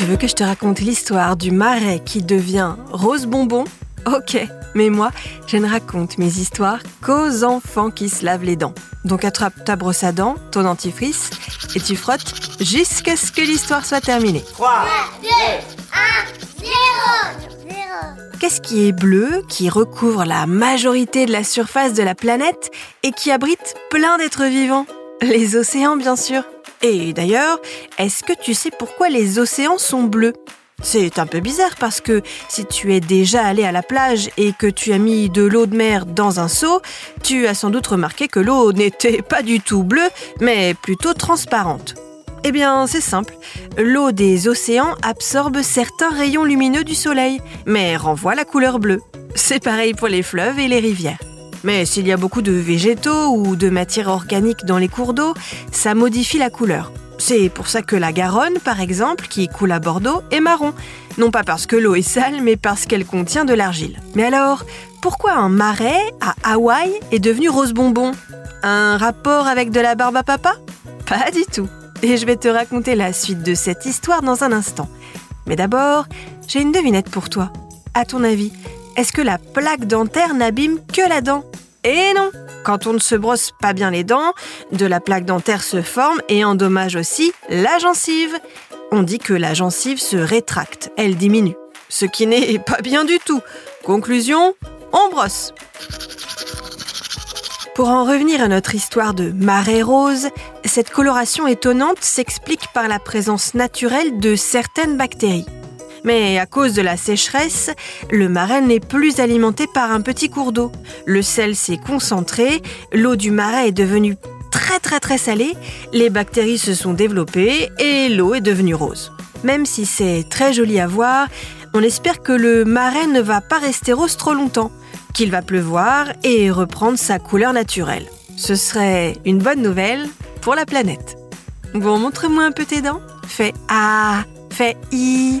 Tu veux que je te raconte l'histoire du marais qui devient rose bonbon? Ok, mais moi, je ne raconte mes histoires qu'aux enfants qui se lavent les dents. Donc attrape ta brosse à dents, ton dentifrice, et tu frottes jusqu'à ce que l'histoire soit terminée. 3, 2, 1, 0, 0. Qu'est-ce qui est bleu, qui recouvre la majorité de la surface de la planète et qui abrite plein d'êtres vivants? Les océans, bien sûr. Et d'ailleurs, est-ce que tu sais pourquoi les océans sont bleus? C'est un peu bizarre parce que si tu es déjà allé à la plage et que tu as mis de l'eau de mer dans un seau, tu as sans doute remarqué que l'eau n'était pas du tout bleue, mais plutôt transparente. Eh bien, c'est simple. L'eau des océans absorbe certains rayons lumineux du soleil, mais renvoie la couleur bleue. C'est pareil pour les fleuves et les rivières. Mais s'il y a beaucoup de végétaux ou de matière organique dans les cours d'eau, ça modifie la couleur. C'est pour ça que la Garonne, par exemple, qui coule à Bordeaux, est marron. Non pas parce que l'eau est sale, mais parce qu'elle contient de l'argile. Mais alors, pourquoi un marais à Hawaï est devenu rose bonbon? Un rapport avec de la barbe à papa? Pas du tout. Et je vais te raconter la suite de cette histoire dans un instant. Mais d'abord, j'ai une devinette pour toi. À ton avis, est-ce que la plaque dentaire n'abîme que la dent? Eh non Quand on ne se brosse pas bien les dents, de la plaque dentaire se forme et endommage aussi la gencive. On dit que la gencive se rétracte, elle diminue. Ce qui n'est pas bien du tout. Conclusion, on brosse. Pour en revenir à notre histoire de marée rose, cette coloration étonnante s'explique par la présence naturelle de certaines bactéries. Mais à cause de la sécheresse, le marais n'est plus alimenté par un petit cours d'eau. Le sel s'est concentré, l'eau du marais est devenue très très très salée, les bactéries se sont développées et l'eau est devenue rose. Même si c'est très joli à voir, on espère que le marais ne va pas rester rose trop longtemps, qu'il va pleuvoir et reprendre sa couleur naturelle. Ce serait une bonne nouvelle pour la planète. Bon, montre-moi un peu tes dents. Fais A, fais I.